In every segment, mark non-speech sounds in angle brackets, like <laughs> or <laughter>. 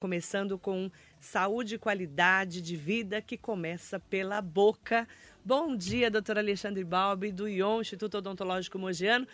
Começando com saúde e qualidade de vida que começa pela boca. Bom dia, doutora Alexandre Balbi, do ION, Instituto Odontológico Mogiano.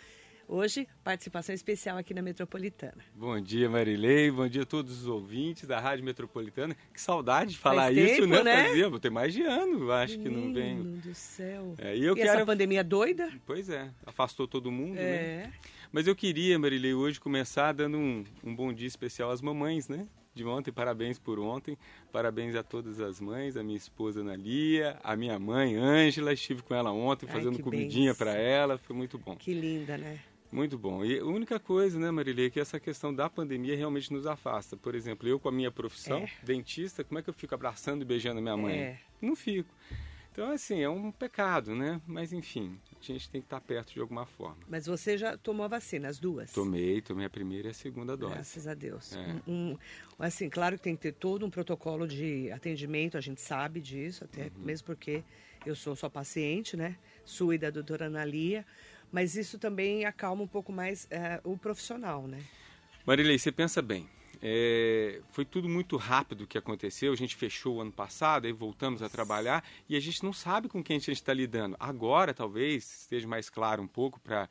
Hoje, participação especial aqui na Metropolitana. Bom dia, Marilei. Bom dia a todos os ouvintes da Rádio Metropolitana. Que saudade de falar Faz isso, tempo, né? né? Fazia, vou ter mais de ano, acho que não venho. Menino do céu. É, e eu e quero... essa pandemia doida? Pois é, afastou todo mundo, né? É. Mas eu queria, Marilei, hoje começar dando um, um bom dia especial às mamães, né? De ontem, parabéns por ontem, parabéns a todas as mães, a minha esposa Ana Lia, a minha mãe Ângela, estive com ela ontem Ai, fazendo que comidinha para ela, foi muito bom. Que linda, né? Muito bom. E a única coisa, né, Marilei, é que essa questão da pandemia realmente nos afasta. Por exemplo, eu com a minha profissão, É. dentista, como é que eu fico abraçando e beijando a minha mãe? É. Não fico. Então, assim, é um pecado, né? Mas, enfim, a gente tem que estar perto de alguma forma. Mas você já tomou a vacina, as duas? Tomei, tomei a primeira e a segunda dose. Graças a Deus. É. Um- um- assim, claro que tem que ter todo um protocolo de atendimento, a gente sabe disso, até Uhum. mesmo porque eu sou sua paciente, né? Sua e da doutora Analia. Mas isso também acalma um pouco mais eh, o profissional, né? Marilei, você pensa bem. É, foi tudo muito rápido que aconteceu. A gente fechou o ano passado, aí voltamos a trabalhar e a gente não sabe com quem a gente está lidando. Agora, talvez, esteja mais claro um pouco para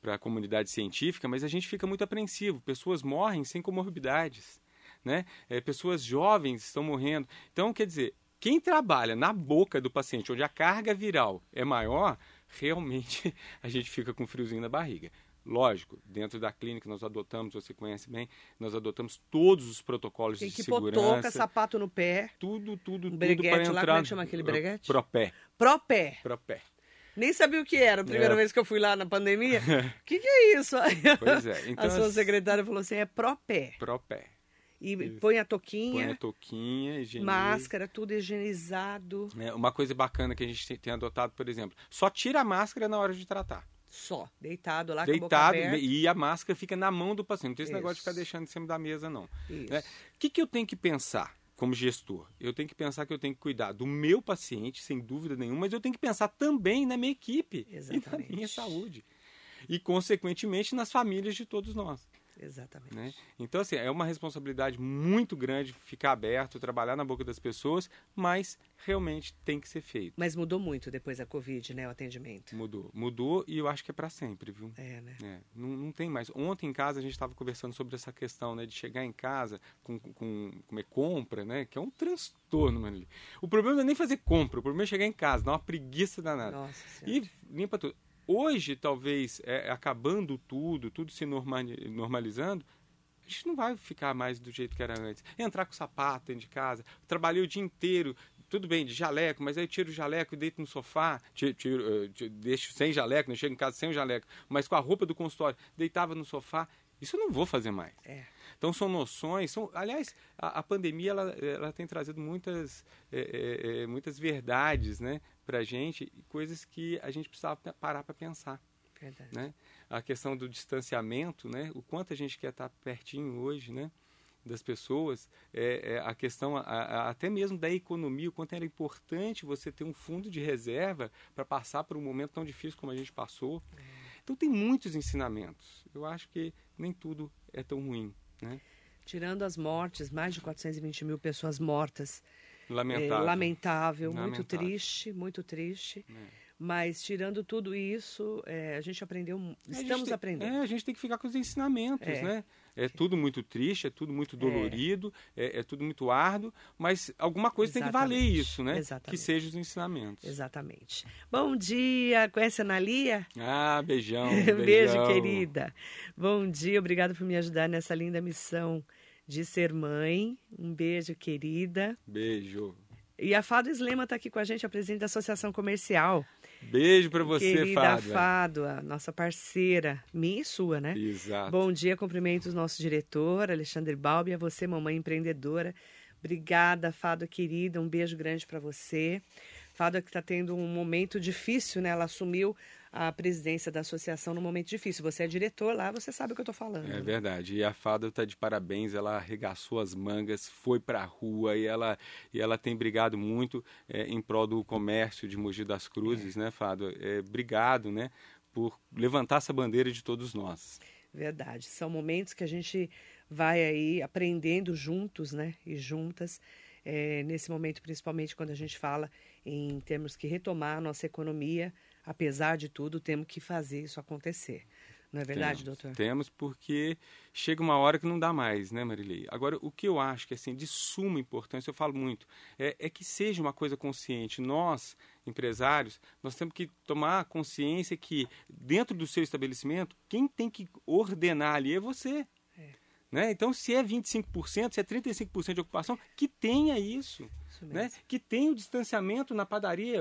para a comunidade científica, mas a gente fica muito apreensivo. Pessoas morrem sem comorbidades, né? É, pessoas jovens estão morrendo. Então, quer dizer, quem trabalha na boca do paciente, onde a carga viral é maior, realmente <laughs> a gente fica com friozinho na barriga. Lógico, dentro da clínica nós adotamos, você conhece bem, nós adotamos todos os protocolos Tem de que segurança. pôr touca, sapato no pé, Tudo, tudo, Um tudo breguete para lá, entrar. como é que chama aquele breguete? Propé, pró-pé. propé. Nem sabia o que era a primeira É. vez que eu fui lá na pandemia. O <laughs> que, que é isso? Pois é, então a sua as- secretária falou assim, é pró-pé. Propé. E põe a Põe toquinha, a touquinha, higieniza. máscara, tudo higienizado. É, uma coisa bacana que a gente tem, tem adotado, por exemplo, só tira a máscara na hora de tratar. Só, deitado lá com a boca Deitado e a máscara fica na mão do paciente. Não tem esse negócio de Isso. ficar deixando em cima da mesa, não. Isso. né? O que, que eu tenho que pensar como gestor? Eu tenho que pensar que eu tenho que cuidar do meu paciente, sem dúvida nenhuma, mas eu tenho que pensar também na minha equipe e na Exatamente. minha saúde. E, consequentemente, nas famílias de todos nós. Exatamente. Né? Então, assim, é uma responsabilidade muito grande ficar aberto, trabalhar na boca das pessoas, mas realmente tem que ser feito. Mas mudou muito depois da Covid, né, o atendimento. Mudou. Mudou e eu acho que é para sempre, viu? É, né? É, não, não tem mais. Ontem em casa a gente estava conversando sobre essa questão, né, de chegar em casa com, com comer compra, né, que é um transtorno, mano. O problema não é nem fazer compra, o problema é chegar em casa, dá uma preguiça danada. Nossa Senhora. E limpa tudo. Hoje, talvez, é, acabando tudo, tudo se normali- normalizando, a gente não vai ficar mais do jeito que era antes. Entrar com sapato dentro de casa, trabalhei o dia inteiro, tudo bem, de jaleco, mas aí tiro o jaleco e deito no sofá, tiro, tiro, eh, tiro- deixo sem jaleco, né? chego em casa sem o jaleco, mas com a roupa do consultório, deitava no sofá. Isso eu não vou fazer mais. É. Então são noções, são, aliás, a, a pandemia ela, ela tem trazido muitas, é, é, é, muitas verdades, né, para a gente, coisas que a gente precisava parar para pensar, Verdade. né? A questão do distanciamento, né, o quanto a gente quer estar pertinho hoje, né, das pessoas, é, é, a questão a- a- até mesmo da economia, o quanto era importante você ter um fundo de reserva para passar por um momento tão difícil como a gente passou. Então tem muitos ensinamentos. Eu acho que nem tudo é tão ruim, né? Tirando as mortes, mais de 420 mil pessoas mortas. Lamentável. É, lamentável, muito Lamentável. triste, muito triste. É. Mas tirando tudo isso, é, a gente aprendeu, mu- A gente estamos aprendendo. É, a gente tem que ficar com os ensinamentos, É. né? É tudo muito triste, é tudo muito dolorido, é, é tudo muito árduo, mas alguma coisa tem que valer Exatamente. isso, né? Exatamente. Que sejam os ensinamentos. Exatamente. Bom dia, conhece a Analia? Ah, beijão. <laughs> Beijo, beijão. querida. Bom dia, obrigada por me ajudar nessa linda missão de ser mãe. Um beijo, querida. Beijo. E a Fado Slema está aqui com a gente, a presidente da Associação Comercial. Beijo pra você, querida Fábio. Fado, a nossa parceira, minha e sua, né? Exato. Bom dia, cumprimento o nosso diretor, Alexandre Balbi, a você, mamãe empreendedora. Obrigada, Fado querida, um beijo grande para você. Fado que está tendo um momento difícil, né? Ela assumiu a presidência da associação num momento difícil. Você é diretor lá, você sabe o que eu estou falando. É verdade. E a Fada está de parabéns, ela arregaçou as mangas, foi para a rua e ela, e ela tem brigado muito é, em prol do comércio de Mogi das Cruzes, né, Fado? É, obrigado, né, por levantar essa bandeira de todos nós. Verdade. São momentos que a gente vai aí aprendendo juntos, né? E juntas, é, nesse momento, principalmente quando a gente fala em termos que retomar a nossa economia, apesar de tudo, temos que fazer isso acontecer. Não é verdade, temos, doutor? Temos, porque chega uma hora que não dá mais, né, Marilei? Agora, o que eu acho que assim, de suma importância, eu falo muito, é, é que seja uma coisa consciente. Nós, empresários, nós temos que tomar consciência que, dentro do seu estabelecimento, quem tem que ordenar ali é você. Né? Então, se é 25%, se é 35% de ocupação, que tenha isso. isso né? Que tenha o distanciamento na padaria.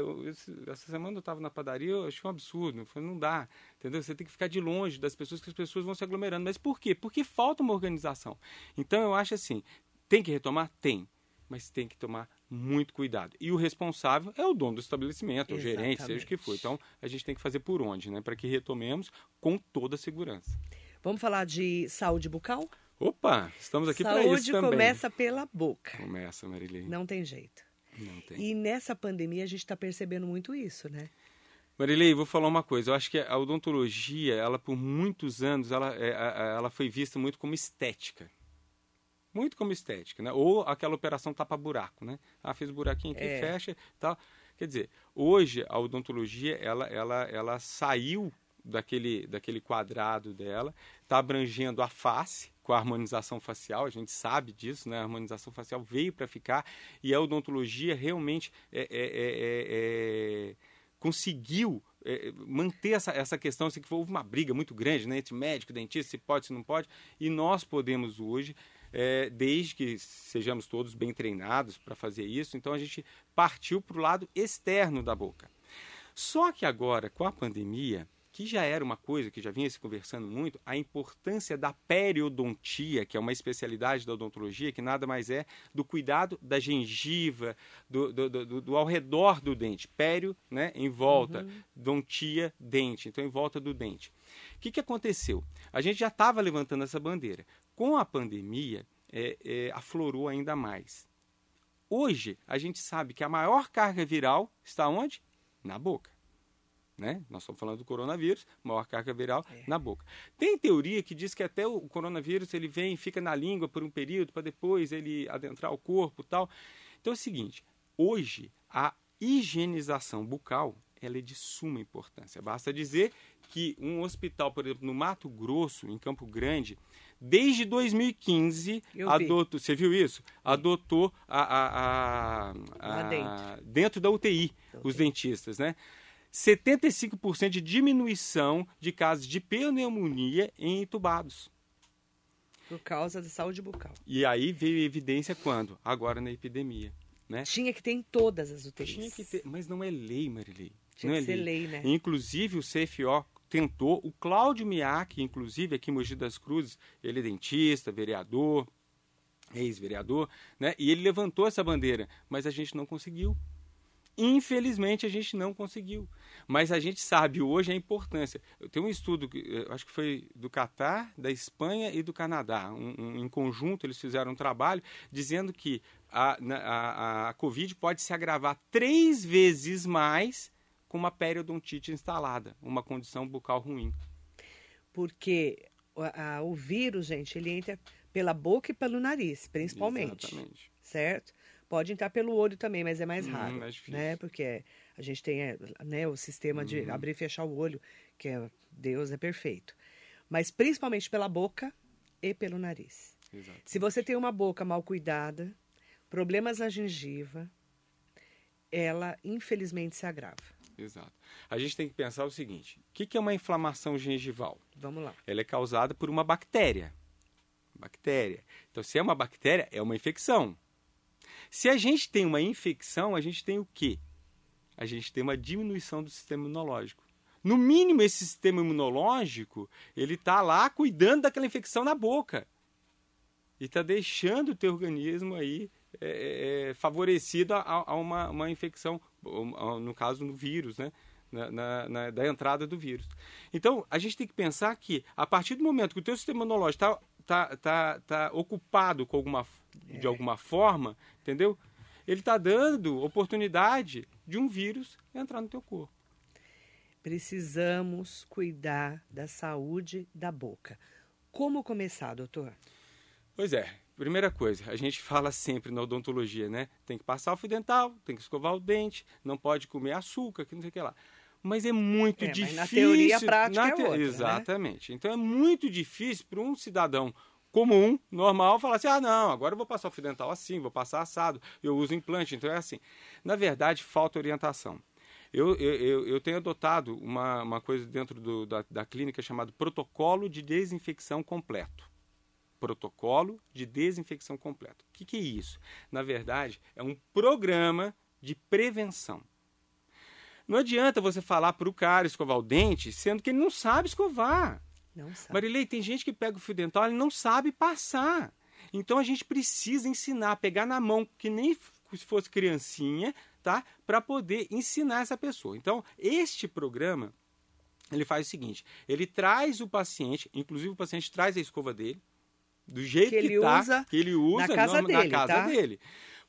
Essa semana eu estava na padaria, eu achei um absurdo. Falei, não dá. Entendeu? Você tem que ficar de longe das pessoas, que as pessoas vão se aglomerando. Mas por quê? Porque falta uma organização. Então, eu acho assim, tem que retomar? Tem. Mas tem que tomar muito cuidado. E o responsável é o dono do estabelecimento, Exatamente. o gerente, seja o que for. Então, a gente tem que fazer por onde, né? Para que retomemos com toda a segurança. Vamos falar de saúde bucal? Opa, estamos aqui para isso também. Saúde começa pela boca. Começa, Marilene. Não tem jeito. Não tem. E nessa pandemia a gente está percebendo muito isso, né? Marilei, vou falar uma coisa. Eu acho que a odontologia, ela por muitos anos, ela, é, ela foi vista muito como estética. Muito como estética, né? Ou aquela operação tapa-buraco, né? Ah, fez buraquinho aqui, é. fecha tal. Quer dizer, hoje a odontologia, ela, ela, ela saiu daquele, daquele quadrado dela, está abrangendo a face, com a harmonização facial, a gente sabe disso, né? A harmonização facial veio para ficar e a odontologia realmente é, é, é, conseguiu manter essa, essa questão, assim, que houve uma briga muito grande né, entre médico dentista, se pode, se não pode, e nós podemos hoje, é, desde que sejamos todos bem treinados para fazer isso, então a gente partiu para o lado externo da boca. Só que agora, com a pandemia, que já era uma coisa que já vinha se conversando muito, a importância da periodontia, que é uma especialidade da odontologia, que nada mais é do cuidado da gengiva, do, do, do, do ao redor do dente. Pério, né, em volta, uhum. dontia, dente, então em volta do dente. O que, que aconteceu? A gente já estava levantando essa bandeira. Com a pandemia, é, é, aflorou ainda mais. Hoje, a gente sabe que a maior carga viral está onde? Na boca né? Nós estamos falando do coronavírus, maior carga viral é. na boca. Tem teoria que diz que até o coronavírus ele vem e fica na língua por um período para depois ele adentrar o corpo, tal. Então é o seguinte, hoje a higienização bucal ela é de suma importância. Basta dizer que um hospital, por exemplo, no Mato Grosso, em Campo Grande, desde 2015 adotou, você viu isso? Adotou a, a, a, a dentro da UTI, os dentistas, né? 75% de diminuição de casos de pneumonia em entubados. Por causa da saúde bucal. E aí veio evidência quando? Agora na epidemia. Né? Tinha que ter em todas as UTIs. Tinha que ter, mas não é lei, Marilei. Tinha não que é ser lei. lei, né? Inclusive o CFO tentou, o Cláudio Miak, inclusive aqui em Mogi das Cruzes, ele é dentista, vereador, ex-vereador, né? E ele levantou essa bandeira, mas a gente não conseguiu. Infelizmente a gente não conseguiu. Mas a gente sabe hoje a importância. Eu tenho um estudo, acho que foi do Catar, da Espanha e do Canadá. Um, um, em conjunto eles fizeram um trabalho dizendo que a, a, a Covid pode se agravar três vezes mais com uma periodontite instalada, uma condição bucal ruim. Porque a, o vírus, gente, ele entra pela boca e pelo nariz, principalmente. Exatamente. Certo? Pode entrar pelo olho também, mas é mais hum, raro, hum, mais né? Porque a gente tem é, né, o sistema de uhum. abrir e fechar o olho, que é Deus é perfeito. Mas principalmente pela boca e pelo nariz. Exatamente. Se você tem uma boca mal cuidada, problemas na gengiva, ela infelizmente se agrava. Exato. A gente tem que pensar o seguinte: o que é uma inflamação gengival? Vamos lá. Ela é causada por uma bactéria. Bactéria. Então, se é uma bactéria, é uma infecção. Se a gente tem uma infecção, a gente tem o quê? A gente tem uma diminuição do sistema imunológico. No mínimo, esse sistema imunológico, ele está lá cuidando daquela infecção na boca. E está deixando o teu organismo aí é, é, é favorecido a, a uma, uma, infecção, no caso, no vírus, né? Na, na, na, da entrada do vírus. Então, a gente tem que pensar que, a partir do momento que o teu sistema imunológico está tá, tá, tá ocupado com alguma, de é. alguma forma, entendeu? Ele está dando oportunidade de um vírus entrar no teu corpo. Precisamos cuidar da saúde da boca. Como começar, doutor? Pois é. Primeira coisa, a gente <laughs> fala sempre na odontologia, né? Tem que passar o fio dental, tem que escovar o dente, não pode comer açúcar, que não sei o que lá. Mas é muito É, mas difícil. na teoria, a prática na é outra, né? Exatamente. Então é muito difícil para um cidadão comum, normal, falar assim: ah, não, agora eu vou passar o fio dental assim, vou passar assado, eu uso implante, então é assim. Na verdade, falta orientação. Eu, eu, eu, tenho adotado uma, uma coisa dentro do, da, da clínica chamada protocolo de desinfecção completo. Protocolo de desinfecção completo. O que, que é isso? Na verdade, é um programa de prevenção. Não adianta você falar para o cara escovar o dente, sendo que ele não sabe escovar. Não sabe. Marilei, tem gente que pega o fio dental e não sabe passar. Então a gente precisa ensinar, pegar na mão, que nem se fosse criancinha, tá? Para poder ensinar essa pessoa. Então, este programa, ele faz o seguinte: ele traz o paciente, inclusive o paciente traz a escova dele, do jeito Que que, ele tá, usa que ele usa na casa na dele, casa tá? dele.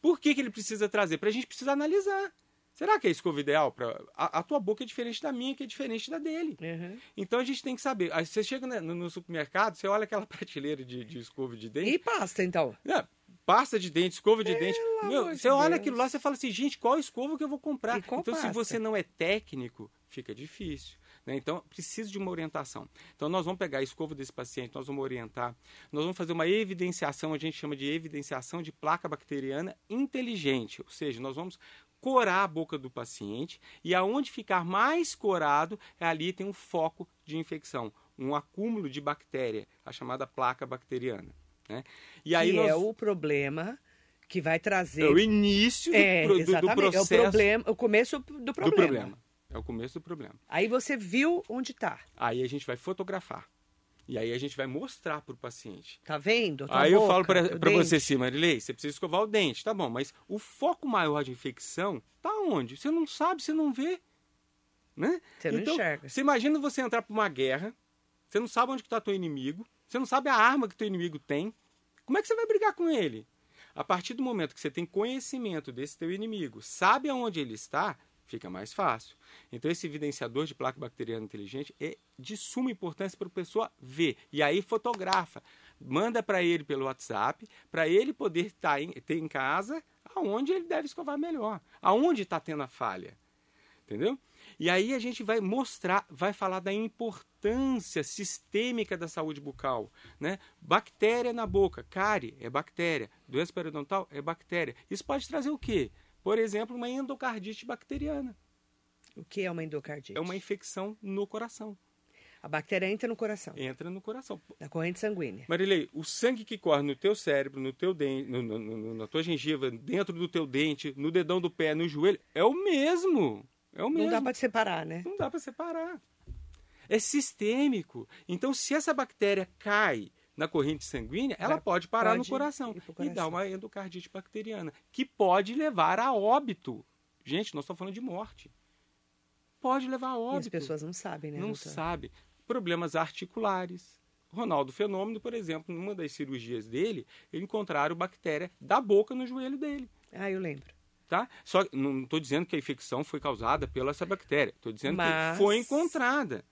Por que, que ele precisa trazer? Para a gente precisar analisar. Será que é a escova ideal? Pra... A, a tua boca é diferente da minha, que é diferente da dele. Uhum. Então a gente tem que saber. Aí você chega no, no supermercado, você olha aquela <laughs> prateleira de, de escova de dente. E pasta, então. né, pasta de dente, escova de dente. Meu, você olha Deus. aquilo lá, você fala assim, gente, qual escova que eu vou comprar? Então, se pasta? você não é técnico, fica difícil. né? Então, precisa de uma orientação. Então, nós vamos pegar a escova desse paciente, nós vamos orientar, nós vamos fazer uma evidenciação, a gente chama de evidenciação de placa bacteriana inteligente. Ou seja, nós vamos corar a boca do paciente e aonde ficar mais corado, é ali tem um foco de infecção, um acúmulo de bactéria, a chamada placa bacteriana. Né? E aí que nós... é o problema que vai trazer. É o início do, É, do- do exatamente. processo É o problema, o começo do do problema. problema. É o começo do problema. Aí você viu onde tá. Aí a gente vai fotografar. E aí a gente vai mostrar para o paciente. Tá vendo? Tua aí eu boca, falo teu para você assim, Marilei, você precisa escovar o dente, tá bom, mas o foco maior de infecção tá onde? Você não sabe, você não vê. Né? Você não então, enxerga. Você imagina você entrar para uma guerra, você não sabe onde está teu inimigo, você não sabe a arma que teu inimigo tem. Como é que você vai brigar com ele? A partir do momento que você tem conhecimento desse teu inimigo, sabe aonde ele está, fica mais fácil. Então esse evidenciador de placa bacteriana inteligente é de suma importância para a pessoa ver. E aí fotografa, manda para ele pelo WhatsApp, para ele poder estar em, ter em casa aonde ele deve escovar melhor, aonde está tendo a falha. Entendeu? E aí a gente vai mostrar, vai falar da importância sistêmica da saúde bucal, né? Bactéria na boca, cárie é bactéria, doença periodontal é bactéria. Isso pode trazer o quê? Por exemplo, uma endocardite bacteriana. O que é uma endocardite? É uma infecção no coração. A bactéria entra no coração, Entra no coração. na corrente sanguínea. Marilei, o sangue que corre no teu cérebro, no teu dente, no, no- no- na tua gengiva, dentro do teu dente, no dedão do pé, no joelho, é o mesmo. É o mesmo. Não dá pra separar, né? Não dá para separar. É sistêmico. Então, se essa bactéria cai na corrente sanguínea, ela Vai- pode parar no pode coração ir pro e coração. dar uma endocardite bacteriana, que pode levar a óbito. Gente, nós estamos falando de morte. Pode levar a E óbito. as pessoas não sabem, né? não doutor? sabe. Problemas articulares. Ronaldo Fenômeno, por exemplo, numa das cirurgias dele, ele encontraram bactéria da boca no joelho dele Ah, eu lembro. tá? Só não estou dizendo que a infecção foi causada pela essa bactéria, estou dizendo Mas- que foi encontrada,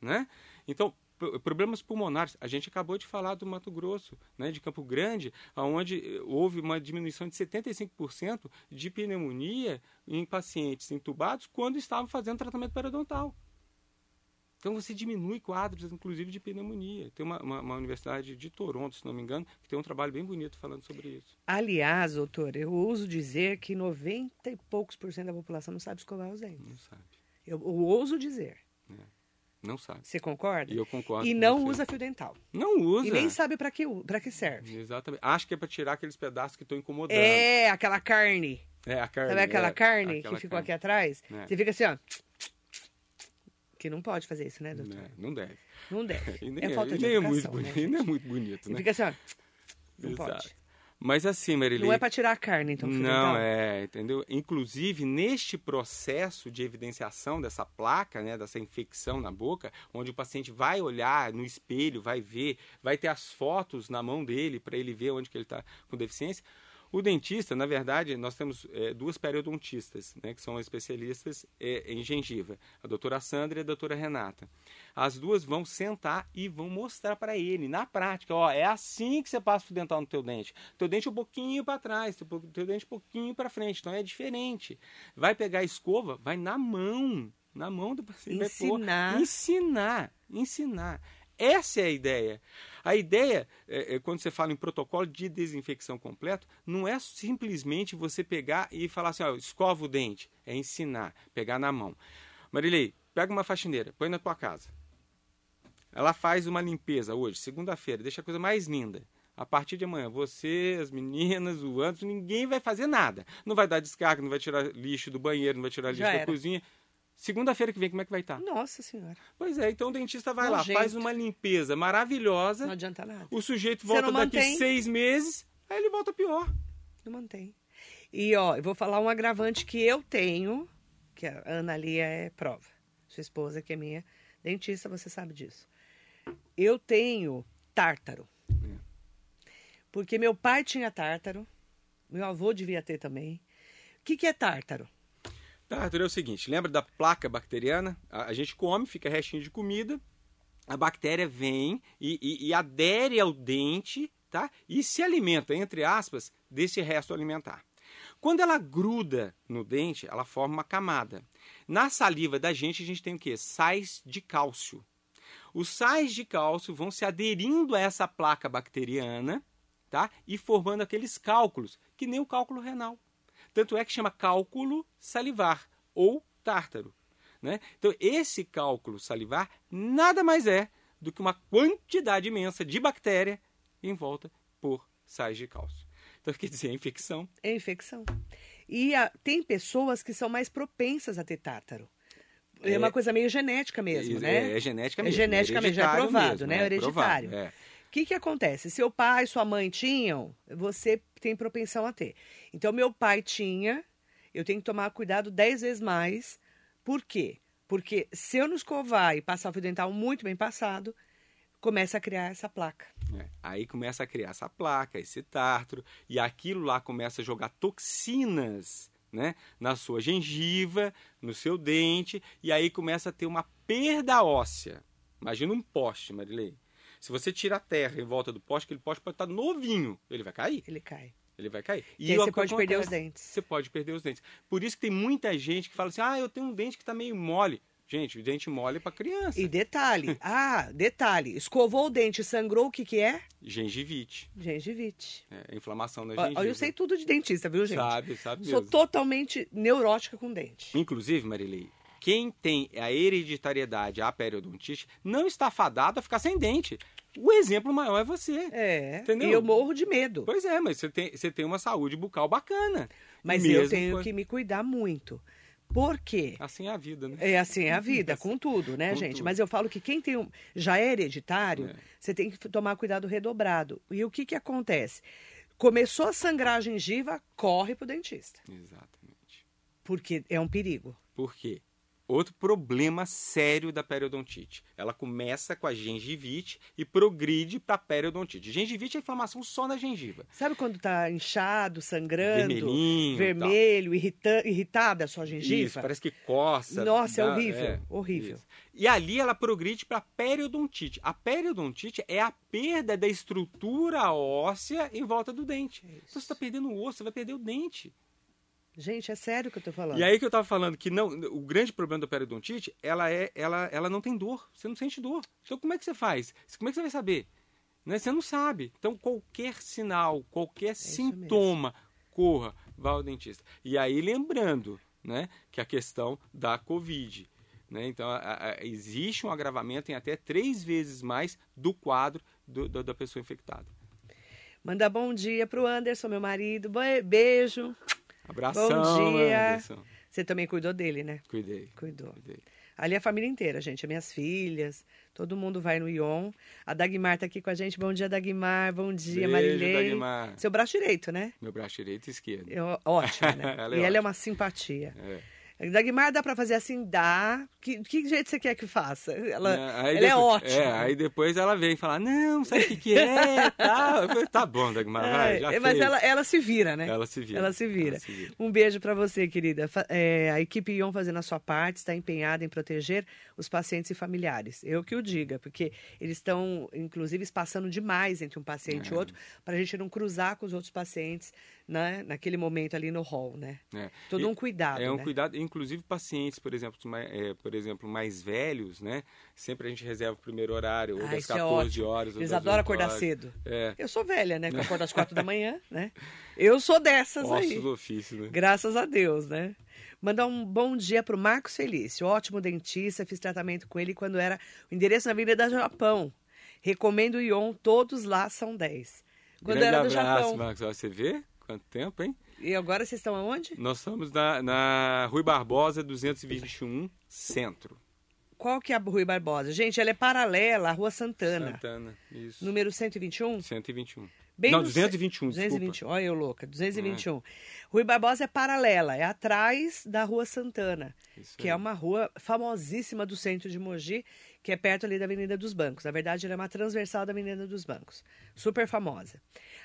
né? Então problemas pulmonares, a gente acabou de falar do Mato Grosso, né, de Campo Grande, onde houve uma diminuição de 75% de pneumonia em pacientes entubados quando estavam fazendo tratamento periodontal. Então você diminui quadros, inclusive, de pneumonia. Tem uma, uma- uma universidade de Toronto, se não me engano, que tem um trabalho bem bonito falando sobre isso. Aliás, doutor, eu ouso dizer que 90 e poucos por cento da população não sabe escovar os dentes. Não sabe. Eu, eu ouso dizer. Não sabe. Você concorda? E eu concordo E não usa fio dental. Não usa. E nem sabe pra que, pra que serve. Exatamente. Acho que é para tirar aqueles pedaços que estão incomodando. É, aquela carne. É, a carne. Sabe aquela é, carne aquela que ficou carne. aqui atrás? É. Você fica assim, ó. Que não pode fazer isso, né, doutor? É, não deve. Não deve. <laughs> E é falta e de nem é muito educação, né, bonito, <laughs> gente? nem é muito bonito, né? fica assim, ó. Não Exato. pode. Mas assim, Marilei... Não é pra tirar a carne, então, Não, dental? é, entendeu? Inclusive, neste processo de evidenciação dessa placa, né, dessa infecção na boca, onde o paciente vai olhar no espelho, vai ver, vai ter as fotos na mão dele para ele ver onde que ele está com deficiência, O dentista, na verdade, nós temos é, duas periodontistas, né, que são especialistas é, em gengiva, a doutora Sandra e a doutora Renata. As duas vão sentar e vão mostrar para ele, na prática, ó, é assim que você passa o dental no teu dente. Teu dente um pouquinho para trás, teu, teu dente um pouquinho para frente, então é diferente. Vai pegar a escova, vai na mão, na mão do paciente. Ensinar. Pôr, ensinar, ensinar. Essa é a ideia. A ideia, é, é, quando você fala em protocolo de desinfecção completo, não é simplesmente você pegar e falar assim, ó, escova o dente. É ensinar, pegar na mão. Marilei, pega uma faxineira, põe na tua casa. Ela faz uma limpeza hoje, segunda-feira, deixa a coisa mais linda. A partir de amanhã, você, as meninas, o Anderson, ninguém vai fazer nada. Não vai dar descarga, não vai tirar lixo do banheiro, não vai tirar lixo Já da era. cozinha. Segunda-feira que vem, como é que vai estar? Nossa senhora, Pois é, então o dentista vai lá, faz uma limpeza maravilhosa, não adianta nada. o sujeito volta daqui seis meses, aí ele volta pior. Não mantém. E, ó, eu vou falar um agravante que eu tenho, que a Ana Lia é prova. Sua esposa, que é minha dentista, você sabe disso. Eu tenho tártaro. É. Porque meu pai tinha tártaro, meu avô devia ter também. O que, que é tártaro? Tártaro é o seguinte, lembra da placa bacteriana? A, a gente come, fica restinho de comida, a bactéria vem e, e- e adere ao dente, tá? E se alimenta, entre aspas, desse resto alimentar. Quando ela gruda no dente, ela forma uma camada. Na saliva da gente, a gente tem o quê? Sais de cálcio. Os sais de cálcio vão se aderindo a essa placa bacteriana, tá? E formando aqueles cálculos, que nem o cálculo renal. Tanto é que chama cálculo salivar ou tártaro. Né? Então, esse cálculo salivar nada mais é do que uma quantidade imensa de bactéria em volta por sais de cálcio. Então, quer dizer, a infecção. É infecção. E a- tem pessoas que são mais propensas a ter tártaro. É, É- uma coisa meio genética mesmo, é, né? é genética É mesmo. geneticamente, já é provado, mesmo, né? é Hereditário. provado, é. O que, que acontece? Seu pai, sua mãe tinham, você tem propensão a ter. Então, meu pai tinha, eu tenho que tomar cuidado dez vezes mais. Por quê? Porque se eu não escovar e passar o fio dental muito bem passado, começa a criar essa placa. É, Aí começa a criar essa placa, esse tártaro, e aquilo lá começa a jogar toxinas né, na sua gengiva, no seu dente, e aí começa a ter uma perda óssea. Imagina um poste, Marilei. Se você tira a terra em volta do poste, aquele poste pode estar novinho, ele vai cair. Ele cai. Ele vai cair. E aí é o você pode perder os dentes. Você pode perder os dentes. Por isso que tem muita gente que fala assim: ah, eu tenho um dente que está meio mole. Gente, o dente mole é para criança. E detalhe, <laughs> ah, detalhe, escovou o dente, sangrou, o que que é? Gengivite. Gengivite. É, inflamação na gengiva. ó, eu sei tudo de dentista, viu, gente? Sabe, sabe Sou mesmo. totalmente neurótica com dente. Inclusive, Marilei, quem tem a hereditariedade à periodontite não está fadado a ficar sem dente. O exemplo maior é você. É, Entendeu? e eu morro de medo. Pois é, mas você tem, você tem uma saúde bucal bacana. Mas eu tenho com- que me cuidar muito. Por quê? Assim é a vida, né? É assim é a vida, com tudo, né, Com gente? tudo. Mas eu falo que quem tem um, já é hereditário, É. você tem que tomar cuidado redobrado. E o que que acontece? Começou a sangrar a gengiva, corre pro dentista, Exatamente. porque é um perigo. Por quê? Outro problema sério da periodontite. Ela começa com a gengivite e progride para a periodontite. Gengivite é inflamação só na gengiva. Sabe quando tá inchado, sangrando, Vermelhinho. vermelho, irrita- irritada a sua gengiva? Isso, parece que coça. Nossa, é dá- horrível, horrível. isso. E ali ela progride para periodontite. A periodontite é a perda da estrutura óssea em volta do dente. É Então você está perdendo o osso, você vai perder o dente. Gente, é sério que eu tô falando. E aí que eu estava falando que não, o grande problema da periodontite, ela é, ela, ela não tem dor. Você não sente dor. Então como é que você faz? Como é que você vai saber? Né? Você não sabe. Então qualquer sinal, qualquer É sintoma, corra, vá ao dentista. E aí lembrando, né, que a questão da COVID. Né? Então, a- a- existe um agravamento em até três vezes mais do quadro do- do- da pessoa infectada. Manda bom dia pro Anderson, meu marido. Be- Beijo. Abração, Bom dia. Anderson. Você também cuidou dele, né? Cuidei, Cuidou. cuidei. Ali é a família inteira, gente. As minhas filhas, todo mundo vai no Ion. A Dagmar tá aqui com a gente. Bom dia, Dagmar. Bom dia, Beijo, Marilei. Dagmar. Seu braço direito, né? Meu braço direito e esquerdo. Eu- ótimo, né? <laughs> Ela é e ela é uma simpatia. É. Dagmar, dá para fazer assim? Dá. Que, que jeito você quer que faça? Ela, Né, ela aí é depois- ótima. É, aí depois ela vem falar, não, sabe o que, que é? Tá, tá bom, Dagmar, vai, É, já mas fez. ela, ela se vira, né? Ela se vira. Ela se vira. Ela se vira. Um beijo para você, querida. É, a equipe Ion fazendo a sua parte está empenhada em proteger os pacientes e familiares. Eu que o diga, porque eles estão, inclusive, espaçando demais entre um paciente e É. outro, para a gente não cruzar com os outros pacientes né, naquele momento ali no hall, né? É. Todo E- um cuidado, É um né? cuidado, inclusive pacientes, por exemplo, mais, é, por exemplo, mais velhos, né? Sempre a gente reserva o primeiro horário, ou Ah, das isso é 14 ótimo. horas. Eles adoram 8 acordar horas. cedo. É. Eu sou velha, né? Que eu acordo às quatro da <laughs> manhã, né? Eu sou dessas aí. Ossos do ofício, né? Graças a Deus, né? Mandar um bom dia pro Marcos Felício, ótimo dentista, fiz tratamento com ele quando era o endereço na Avenida Japão. Recomendo o Ion, todos lá são 10. Quando Grande era do abraço, Japão. Marcos. Você vê? Quanto tempo, hein? E agora vocês estão aonde? Nós estamos na, na Rui Barbosa, 221, Centro. Qual que é a Rui Barbosa? Gente, ela é paralela à Rua Santana. Santana, isso. Número 121? 121. Bem Não, no 221, desculpa. 221, olha eu louca, 221. Rui Barbosa é paralela, é atrás da Rua Santana, Isso que aí. é uma rua famosíssima do centro de Mogi, que é perto ali da Avenida dos Bancos. Na verdade, ela é uma transversal da Avenida dos Bancos. Super famosa.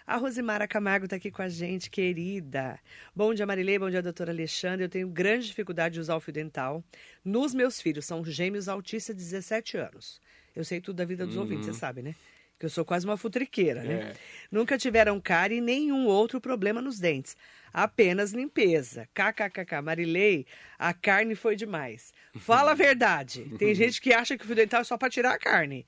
A Rosimara Camargo está aqui com a gente, querida. Bom dia, Marilei. Bom dia, doutora Alexandre. Eu tenho grande dificuldade de usar o fio dental. Nos meus filhos, são gêmeos autistas de 17 anos. Eu sei tudo da vida dos ouvintes, você sabe, né? Que eu sou quase uma futriqueira, né? É. Nunca tiveram cárie e nenhum outro problema nos dentes. Apenas limpeza. KKKK. Marilei, a carne foi demais. Fala a verdade. <laughs> Tem gente que acha que o fio dental é só para tirar a carne.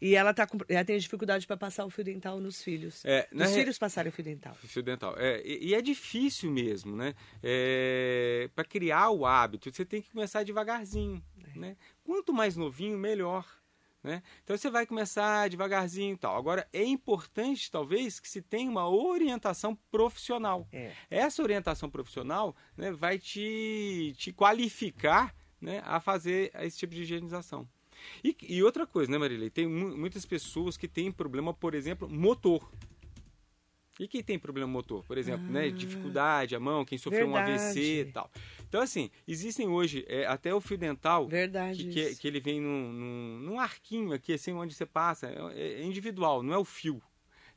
E ela, tá com, ela tem dificuldade para passar o fio dental nos filhos. É, Os re- filhos passarem o fio dental. Fio dental. É, e, e é difícil mesmo, né? É, para criar o hábito, você tem que começar devagarzinho, É. né? Quanto mais novinho, melhor. Né? Então você vai começar devagarzinho e tal. Agora, é importante, talvez, que se tenha uma orientação profissional. É. Essa orientação profissional né, vai te, te qualificar né, a fazer esse tipo de higienização. E, e outra coisa, né, Marilei? Tem mu- muitas pessoas que têm problema, por exemplo, motor. E quem tem problema motor? Por exemplo, né, dificuldade, a mão, quem sofreu um Ah. Verdade. AVC e tal. Então, assim, existem hoje é, até o fio dental Verdade. que, que, que ele vem num, num, num arquinho aqui, assim, onde você passa. É, é individual, não é o fio.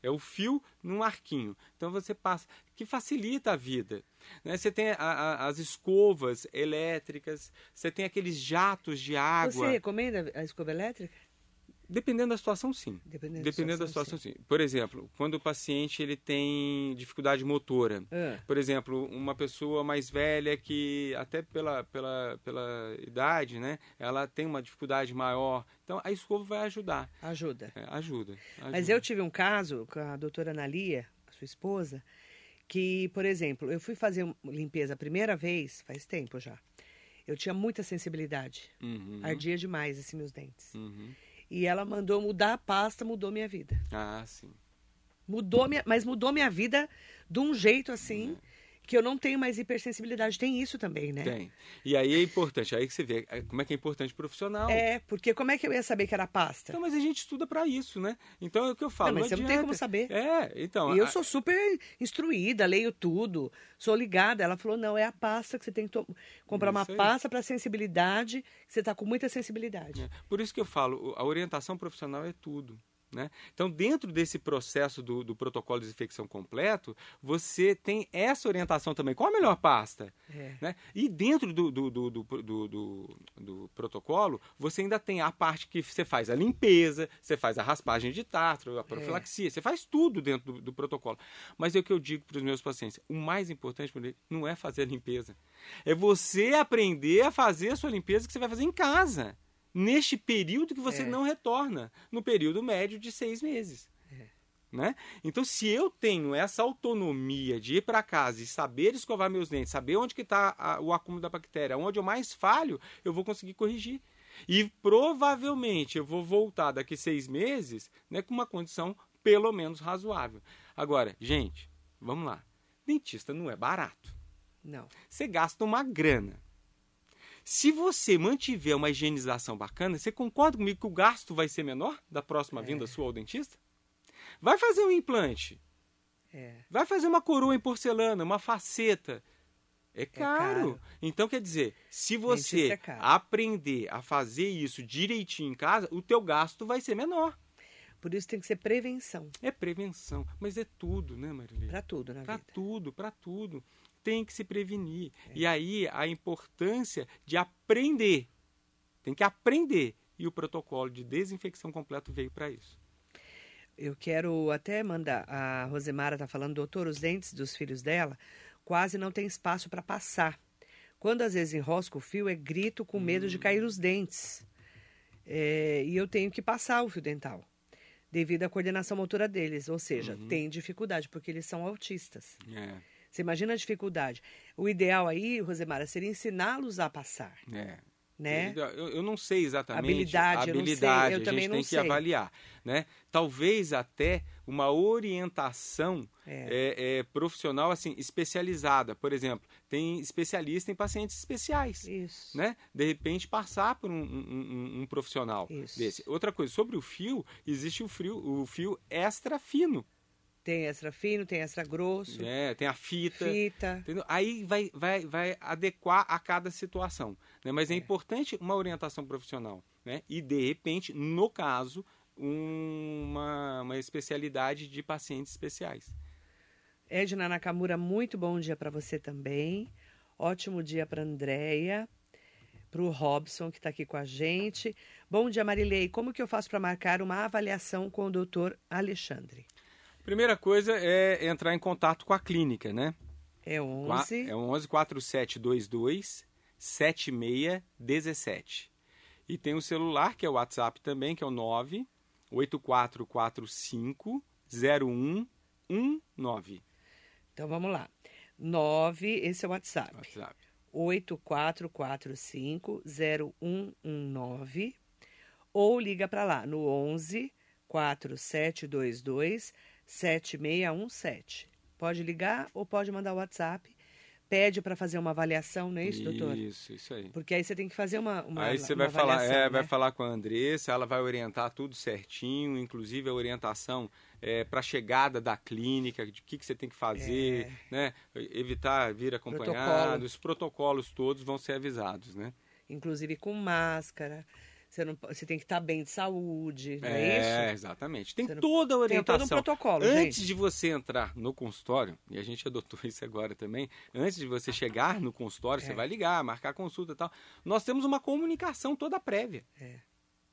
É o fio num arquinho. Então você passa, que facilita a vida. né? Você tem a- a- as escovas elétricas, você tem aqueles jatos de água. Você recomenda a escova elétrica? Dependendo da situação, sim. Dependendo, Dependendo da situação, sim. Por exemplo, quando o paciente ele tem dificuldade motora, Ah, por exemplo, uma pessoa mais velha que, até pela, pela, pela idade, né, ela tem uma dificuldade maior. Então, a escova vai ajudar. ajuda. É, ajuda, Mas ajuda. eu tive um caso com a doutora Analia, sua esposa, que, por exemplo, eu fui fazer limpeza a primeira vez, faz tempo já. Eu tinha muita sensibilidade. Uhum, Ardia demais, assim, meus dentes. uhum. E ela mandou mudar a pasta, mudou minha vida. Ah, sim. Mudou minha, mas mudou minha vida de um jeito assim que eu não tenho mais hipersensibilidade. Tem isso também, né? Tem. E aí é importante, aí que você vê é, como é que é importante profissional. É, porque como é que eu ia saber que era pasta? Então, mas a gente estuda para isso, né? Então é o que eu falo. Não, mas você não tem adianta. como saber. É, então. E eu a- sou super instruída, leio tudo, sou ligada. Ela falou: não, é a pasta que você tem que to- comprar uma pasta para sensibilidade, que você está com muita sensibilidade. É, Por isso que eu falo, o- a orientação profissional é tudo. Né? Então, dentro desse processo do, do protocolo de desinfecção completo, você tem essa orientação também. Qual a melhor pasta? É. Né? E dentro do, do, do, protocolo, você ainda tem a parte que você faz a limpeza, você faz a raspagem de tártaro, a profilaxia, você faz tudo dentro do, protocolo. Mas é o que eu digo para os meus pacientes: o mais importante para não é fazer a limpeza, é você aprender a fazer a sua limpeza que você vai fazer em casa. Neste período que você É. não retorna, no período médio de seis meses. Né? Então, se eu tenho essa autonomia de ir para casa e saber escovar meus dentes, saber onde que está o acúmulo da bactéria, onde eu mais falho, eu vou conseguir corrigir. E provavelmente eu vou voltar daqui seis meses né, com uma condição pelo menos razoável. Agora, gente, vamos lá. Dentista não é barato. Não. Você gasta uma grana. Se você mantiver uma higienização bacana, você concorda comigo que o gasto vai ser menor da próxima vinda sua ao dentista? Vai fazer um implante, É. vai fazer uma coroa em porcelana, uma faceta. É caro. é caro. Então, quer dizer, se você é aprender a fazer isso direitinho em casa, o teu gasto vai ser menor. Por isso tem que ser prevenção. É prevenção, mas é tudo, né, Marilene? Para tudo, na vida. Para tudo, para tudo. Tem que se prevenir. É. E aí a importância de aprender. Tem que aprender. E o protocolo de desinfecção completo veio para isso. Eu quero até mandar. A Rosemara está falando, doutor, os dentes dos filhos dela quase não tem espaço para passar. Quando às vezes enrosca o fio, é grito com medo hum. de cair os dentes. É, e eu tenho que passar o fio dental devido à coordenação motora deles. Ou seja, uhum. tem dificuldade, porque eles são autistas. É. Você imagina a dificuldade. O ideal aí, Rosemara, seria ensiná-los a passar. É né? Eu, eu não sei exatamente habilidade, a habilidade, eu, eu a gente tem que avaliar, né? Talvez até uma orientação é. É, é, profissional assim especializada, por exemplo, tem especialista em pacientes especiais, Isso. né? De repente passar por um, um, um profissional Isso. desse. Outra coisa sobre o fio, existe o fio, o fio extra fino. Tem extra fino, tem extra grosso. É, tem a fita. Fita. Entendeu? Aí vai, vai, vai adequar a cada situação. Né? Mas é. é importante uma orientação profissional. Né? E, de repente, no caso, uma, uma especialidade de pacientes especiais. Edna Nakamura, muito bom dia para você também. Ótimo dia para Andréia, para o Robson, que está aqui com a gente. Bom dia, Marilei. Como que eu faço para marcar uma avaliação com o doutor Alexandre? Primeira coisa é entrar em contato com a clínica, né? É 11. É 11 4722 7617. E tem o celular, que é o WhatsApp também, que é o 9 8445 0119. Então vamos lá. 9, esse é o WhatsApp. WhatsApp. 8445 0119 ou liga para lá no 11 4722 7617. Pode ligar ou pode mandar o WhatsApp. Pede para fazer uma avaliação, não é isso, doutor? Isso, isso aí. Porque aí você tem que fazer uma, uma Aí você uma vai falar, é, né? vai falar com a Andressa, ela vai orientar tudo certinho, inclusive a orientação é, para a chegada da clínica, de o que, que você tem que fazer, é. né? Evitar vir acompanhado, Protocolo. os protocolos todos vão ser avisados, né? Inclusive com máscara. Você, não, você tem que estar bem de saúde, não é, é isso? É, exatamente. Tem não, toda a orientação. Tem todo um protocolo, Antes gente. de você entrar no consultório, e a gente <laughs> adotou isso agora também, antes de você chegar no consultório, é. você vai ligar, marcar consulta e tal, nós temos uma comunicação toda prévia. É.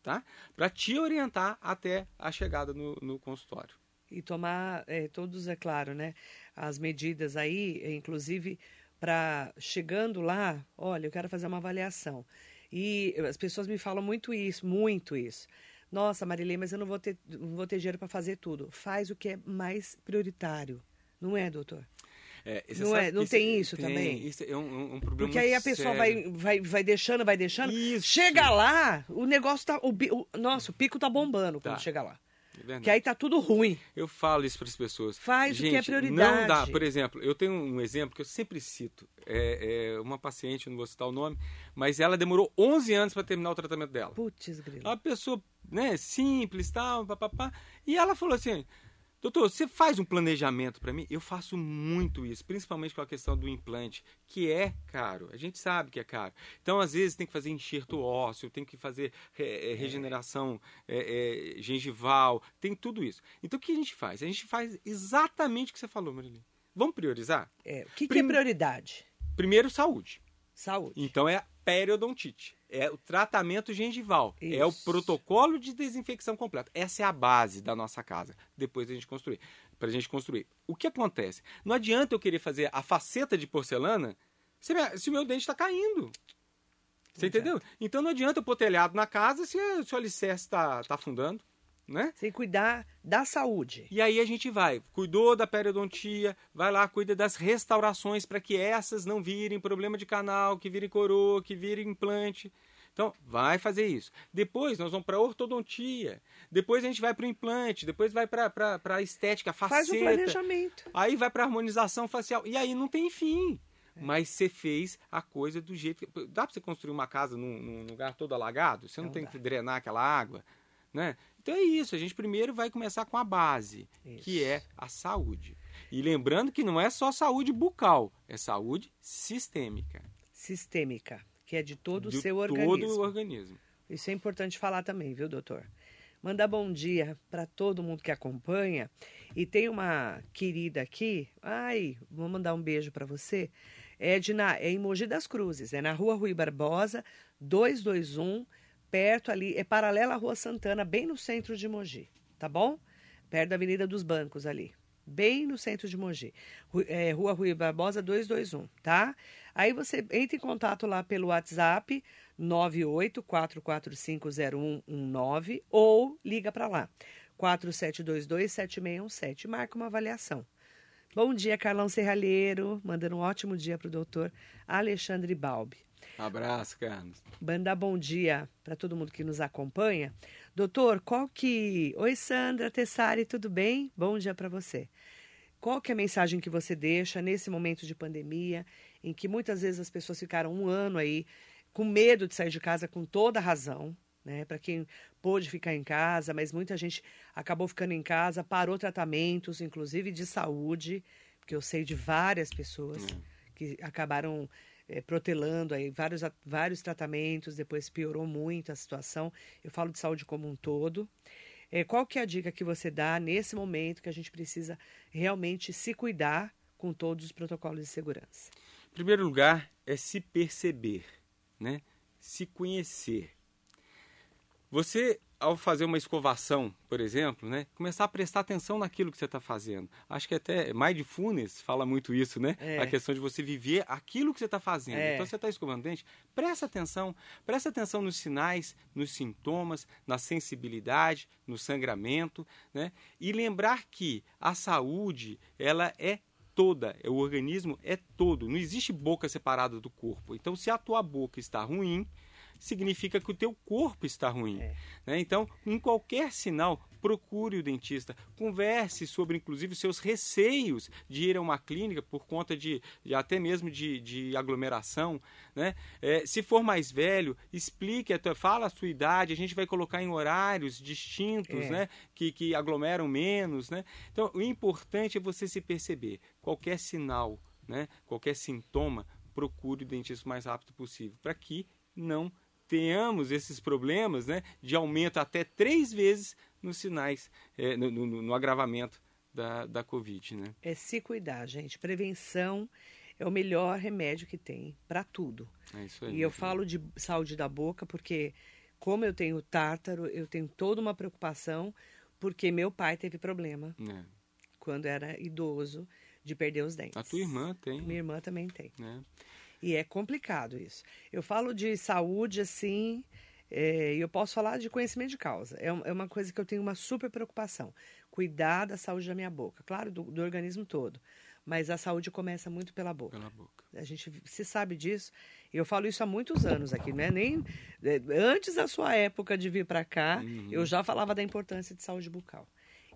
Tá? Para te orientar até a chegada no, no consultório. E tomar é, todos, é claro, né? As medidas aí, inclusive para chegando lá, olha, eu quero fazer uma avaliação. E as pessoas me falam muito isso, muito isso. Nossa, Marilei, mas eu não vou ter, não vou ter dinheiro para fazer tudo. Faz o que é mais prioritário. Não é, doutor? É, não é, não tem isso tem, também? Isso é um, um problema Porque aí a pessoa vai, vai, vai deixando, vai deixando. Isso. Chega lá, o negócio tá. O, o, nossa, o pico tá bombando quando tá. chega lá. É que aí tá tudo ruim. Eu falo isso para as pessoas. Faz Gente, o que é prioridade. Não dá. Por exemplo, eu tenho um exemplo que eu sempre cito. É, é uma paciente, não vou citar o nome, mas ela demorou 11 anos para terminar o tratamento dela. Putz, grilo. Uma pessoa, né, simples, tal, papapá. E ela falou assim: Doutor, você faz um planejamento para mim? Eu faço muito isso, principalmente com a questão do implante, que é caro. A gente sabe que é caro. Então, às vezes, tem que fazer enxerto ósseo, tem que fazer é, é, regeneração é, gengival, tem tudo isso. Então, o que a gente faz? A gente faz exatamente o que você falou, Marilene. Vamos priorizar? É, o que, Prim... que é prioridade? Primeiro, saúde. Saúde. Então, é periodontite é o tratamento gengival, Isso. é o protocolo de desinfecção completo. Essa é a base da nossa casa. Depois a gente construir, para a gente construir. O que acontece? Não adianta eu querer fazer a faceta de porcelana se, minha, se o meu dente está caindo. Você entendeu? Então não adianta eu pôr telhado na casa se, se o alicerce está tá afundando né? Sem cuidar da saúde. E aí a gente vai, cuidou da periodontia, vai lá, cuida das restaurações para que essas não virem problema de canal, que virem coroa, que virem implante. Então, vai fazer isso. Depois nós vamos para ortodontia. Depois a gente vai para o implante. Depois vai para a estética, faceta. Faz o planejamento. Aí vai para harmonização facial. E aí não tem fim. É. Mas você fez a coisa do jeito que. Dá para você construir uma casa num, num, lugar todo alagado? Você não, não tem dá. que drenar aquela água? Né? Então é isso, a gente primeiro vai começar com a base, isso. que é a saúde. E lembrando que não é só saúde bucal, é saúde sistêmica. Sistêmica, que é de todo de o seu organismo. todo o organismo. Isso é importante falar também, viu, doutor? Mandar bom dia para todo mundo que acompanha. E tem uma querida aqui, ai, vou mandar um beijo para você. É, de, na, é em Mogi das Cruzes, é na rua Rui Barbosa, 221, perto ali, é paralela à Rua Santana, bem no centro de Mogi, tá bom? Perto da Avenida dos Bancos ali, bem no centro de Mogi. É, rua Rui Barbosa 221, tá? Aí você entra em contato lá pelo WhatsApp 984450119 ou liga para lá. 4722-7617. Marca uma avaliação. Bom dia, Carlão Serralheiro. Mandando um ótimo dia para o doutor Alexandre Balbi. Abraço, Carlos. Mandar bom dia para todo mundo que nos acompanha. Doutor, qual que... Oi, Sandra Tessari, tudo bem? Bom dia para você. Qual que é a mensagem que você deixa nesse momento de pandemia, em que muitas vezes as pessoas ficaram um ano aí com medo de sair de casa com toda razão, né? Para quem pôde ficar em casa, mas muita gente acabou ficando em casa, parou tratamentos, inclusive de saúde, porque eu sei de várias pessoas uhum. que acabaram é, protelando aí vários, vários tratamentos, depois piorou muito a situação. Eu falo de saúde como um todo. É, qual que é a dica que você dá nesse momento que a gente precisa realmente se cuidar com todos os protocolos de segurança? Em primeiro lugar, é se perceber né? Se conhecer. Você, ao fazer uma escovação, por exemplo, né? Começar a prestar atenção naquilo que você está fazendo. Acho que até Mindfulness fala muito isso, né? É. A questão de você viver aquilo que você está fazendo. É. Então, você está escovando dente, presta atenção. Presta atenção nos sinais, nos sintomas, na sensibilidade, no sangramento, né? E lembrar que a saúde, ela é toda, o organismo é todo, não existe boca separada do corpo. Então, se a tua boca está ruim, significa que o teu corpo está ruim. É. Né? Então, em qualquer sinal, procure o dentista, converse sobre, inclusive, seus receios de ir a uma clínica por conta de, de até mesmo de, de aglomeração. Né? É, se for mais velho, explique, a tua, fala a sua idade, a gente vai colocar em horários distintos, é. né? que, que aglomeram menos. Né? Então, o importante é você se perceber. Qualquer sinal, né? qualquer sintoma, procure o dentista o mais rápido possível, para que não tenhamos esses problemas né, de aumento até três vezes nos sinais, é, no, no, no, agravamento da, da Covid. Né? É se cuidar, gente. Prevenção é o melhor remédio que tem para tudo. É isso aí, e eu falo de saúde da boca porque, como eu tenho tártaro, eu tenho toda uma preocupação porque meu pai teve problema é. quando era idoso de perder os dentes. A tua irmã tem. Minha irmã também tem. É. E é complicado isso. Eu falo de saúde assim, é, e eu posso falar de conhecimento de causa. É, é, uma coisa que eu tenho uma super preocupação. Cuidar da saúde da minha boca. Claro, do, do organismo todo. Mas a saúde começa muito pela boca. Pela boca. A gente se sabe disso. E eu falo isso há muitos anos aqui, não é nem é, antes da sua época de vir para cá, uhum. eu já falava da importância de saúde bucal.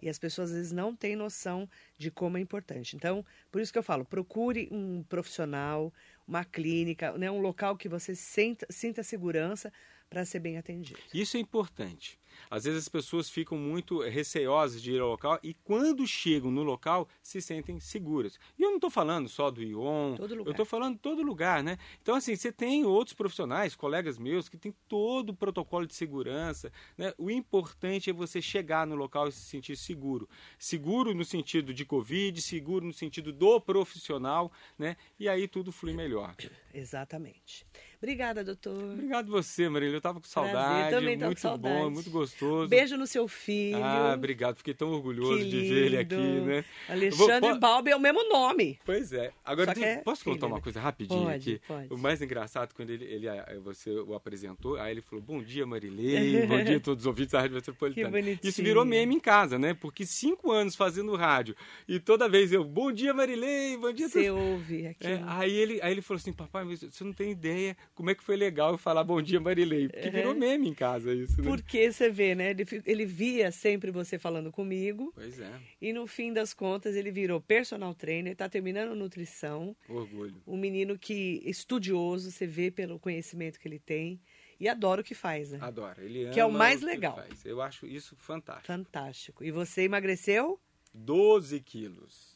E as pessoas às vezes não têm noção de como é importante. Então, por isso que eu falo, procure um profissional, uma clínica, né, um local que você sinta, sinta segurança para ser bem atendido. Isso é importante. Às vezes as pessoas ficam muito receosas de ir ao local e quando chegam no local se sentem seguras. E eu não estou falando só do ION, eu estou falando de todo lugar, né? Então, assim, você tem outros profissionais, colegas meus, que tem todo o protocolo de segurança. Né? O importante é você chegar no local e se sentir seguro. Seguro no sentido de Covid, seguro no sentido do profissional, né? E aí tudo flui melhor. Exatamente. Obrigada, doutor. Obrigado você, Marília. Eu estava com saudade. Prazer, muito com saudade. bom, muito gostoso. Beijo no seu filho. Ah, obrigado. Fiquei tão orgulhoso de ver ele aqui, né? Alexandre Vou, Balbi é o mesmo nome. Pois é. Agora, é posso filho, contar uma né? coisa rapidinho pode, aqui? Pode. O mais engraçado, quando ele, ele, você o apresentou, aí ele falou, bom dia, Marilei, bom dia a <laughs> todos os ouvintes da Rádio Metropolitana. Que bonitinho. Isso virou meme em casa, né? Porque cinco anos fazendo rádio e toda vez eu, bom dia, Marilei, bom dia. Você ouve aqui. É, aí, ele, aí ele falou assim, papai, você não tem ideia como é que foi legal eu falar bom dia, Marilei. Porque é. virou meme em casa isso, né? Porque você vê, né? Ele, ele via sempre você falando comigo. Pois é. E no fim das contas, ele virou personal trainer, está terminando nutrição. Orgulho. Um menino que estudioso, você vê pelo conhecimento que ele tem. E adora o que faz, né? Adora. Ele ama que é o mais legal. Eu acho isso fantástico. Fantástico. E você emagreceu? 12 quilos.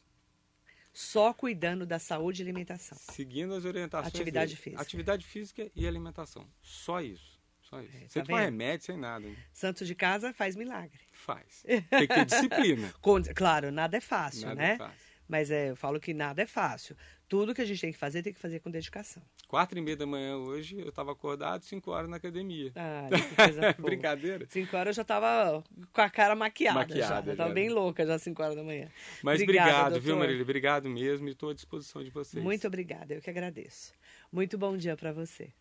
Só cuidando da saúde e alimentação. Seguindo as orientações. Atividade dele. física. Atividade física e alimentação. Só isso. Só isso. É, sem tá tomar vendo? remédio, sem nada. hein? Santo de casa faz milagre. Faz. Tem que ter <laughs> disciplina. Claro, nada é fácil, nada né? é fácil. Mas é, eu falo que nada é fácil. Tudo que a gente tem que fazer, tem que fazer com dedicação. Quatro e meia da manhã hoje, eu estava acordado, cinco horas na academia. Ah, <laughs> que coisa boa. Brincadeira. Cinco horas eu já tava com a cara maquiada. já. Maquiada, Eu tava já. bem louca já às cinco horas da manhã. Mas Obrigada, obrigado, viu. Marília? Obrigado mesmo e estou à disposição de vocês. Muito obrigada, eu que agradeço. Muito bom dia para você.